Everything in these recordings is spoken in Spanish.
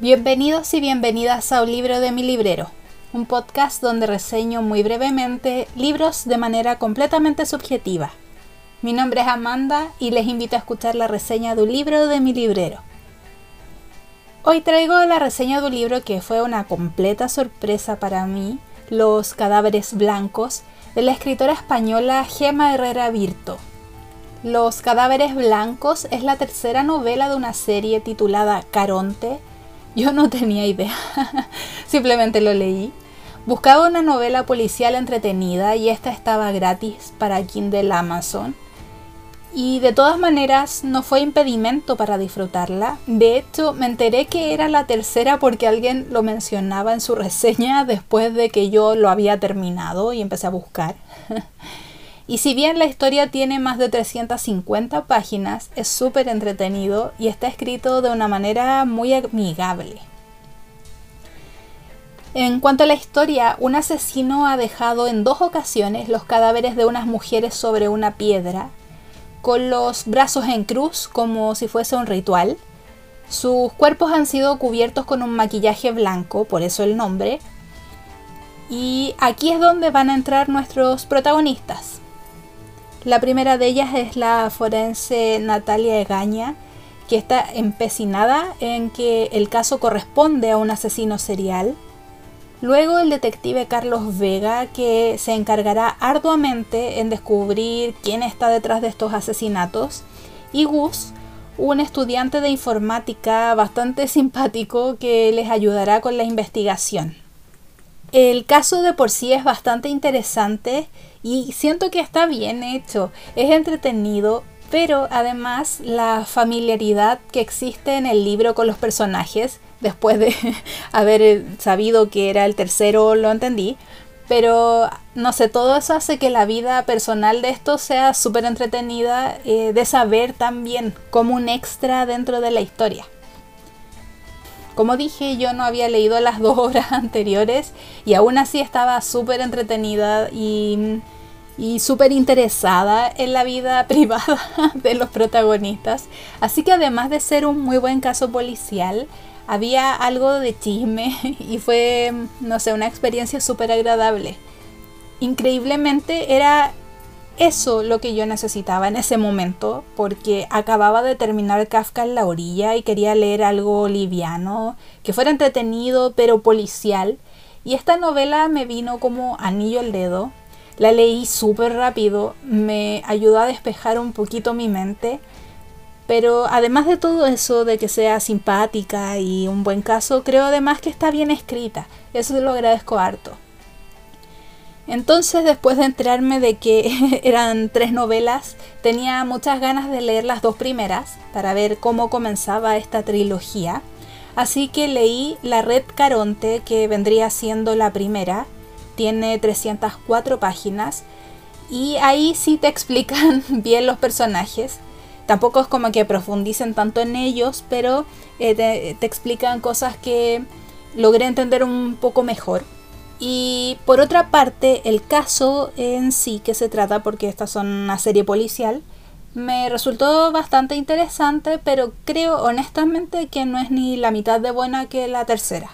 Bienvenidos y bienvenidas a Un libro de mi librero, un podcast donde reseño muy brevemente libros de manera completamente subjetiva. Mi nombre es Amanda y les invito a escuchar la reseña de un libro de mi librero. Hoy traigo la reseña de un libro que fue una completa sorpresa para mí, Los cadáveres blancos, de la escritora española Gema Herrera Virto. Los cadáveres blancos es la tercera novela de una serie titulada Caronte, yo no tenía idea, simplemente lo leí. Buscaba una novela policial entretenida y esta estaba gratis para Kindle Amazon. Y de todas maneras no fue impedimento para disfrutarla. De hecho, me enteré que era la tercera porque alguien lo mencionaba en su reseña después de que yo lo había terminado y empecé a buscar. Y si bien la historia tiene más de 350 páginas, es súper entretenido y está escrito de una manera muy amigable. En cuanto a la historia, un asesino ha dejado en dos ocasiones los cadáveres de unas mujeres sobre una piedra, con los brazos en cruz como si fuese un ritual. Sus cuerpos han sido cubiertos con un maquillaje blanco, por eso el nombre. Y aquí es donde van a entrar nuestros protagonistas. La primera de ellas es la forense Natalia Egaña, que está empecinada en que el caso corresponde a un asesino serial. Luego el detective Carlos Vega, que se encargará arduamente en descubrir quién está detrás de estos asesinatos. Y Gus, un estudiante de informática bastante simpático que les ayudará con la investigación. El caso de por sí es bastante interesante y siento que está bien hecho, es entretenido, pero además la familiaridad que existe en el libro con los personajes, después de haber sabido que era el tercero, lo entendí, pero no sé, todo eso hace que la vida personal de esto sea súper entretenida eh, de saber también como un extra dentro de la historia. Como dije, yo no había leído las dos horas anteriores y aún así estaba súper entretenida y, y súper interesada en la vida privada de los protagonistas. Así que además de ser un muy buen caso policial, había algo de chisme y fue, no sé, una experiencia súper agradable. Increíblemente era eso lo que yo necesitaba en ese momento, porque acababa de terminar Kafka en la orilla y quería leer algo liviano, que fuera entretenido pero policial. Y esta novela me vino como anillo al dedo. La leí súper rápido, me ayudó a despejar un poquito mi mente. Pero además de todo eso, de que sea simpática y un buen caso, creo además que está bien escrita. Eso lo agradezco harto. Entonces, después de enterarme de que eran tres novelas, tenía muchas ganas de leer las dos primeras para ver cómo comenzaba esta trilogía. Así que leí La Red Caronte, que vendría siendo la primera. Tiene 304 páginas y ahí sí te explican bien los personajes. Tampoco es como que profundicen tanto en ellos, pero eh, te, te explican cosas que logré entender un poco mejor. Y por otra parte, el caso en sí que se trata, porque esta son una serie policial, me resultó bastante interesante, pero creo honestamente que no es ni la mitad de buena que la tercera.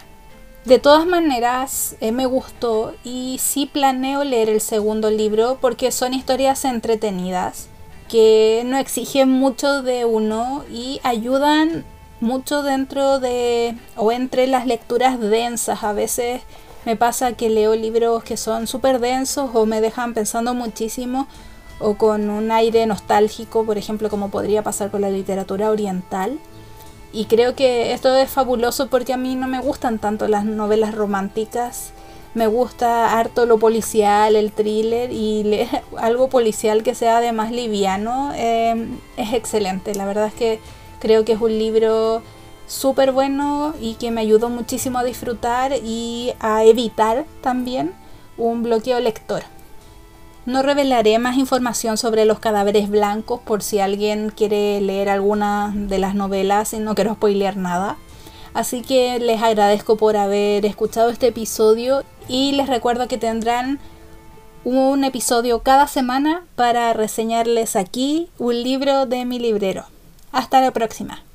De todas maneras, eh, me gustó y sí planeo leer el segundo libro porque son historias entretenidas que no exigen mucho de uno y ayudan mucho dentro de o entre las lecturas densas. A veces me pasa que leo libros que son súper densos o me dejan pensando muchísimo o con un aire nostálgico, por ejemplo, como podría pasar con la literatura oriental. Y creo que esto es fabuloso porque a mí no me gustan tanto las novelas románticas. Me gusta harto lo policial, el thriller y leer algo policial que sea además liviano eh, es excelente. La verdad es que creo que es un libro súper bueno y que me ayudó muchísimo a disfrutar y a evitar también un bloqueo lector. No revelaré más información sobre los cadáveres blancos por si alguien quiere leer alguna de las novelas y no quiero spoilear nada. Así que les agradezco por haber escuchado este episodio y les recuerdo que tendrán un episodio cada semana para reseñarles aquí un libro de mi librero. Hasta la próxima.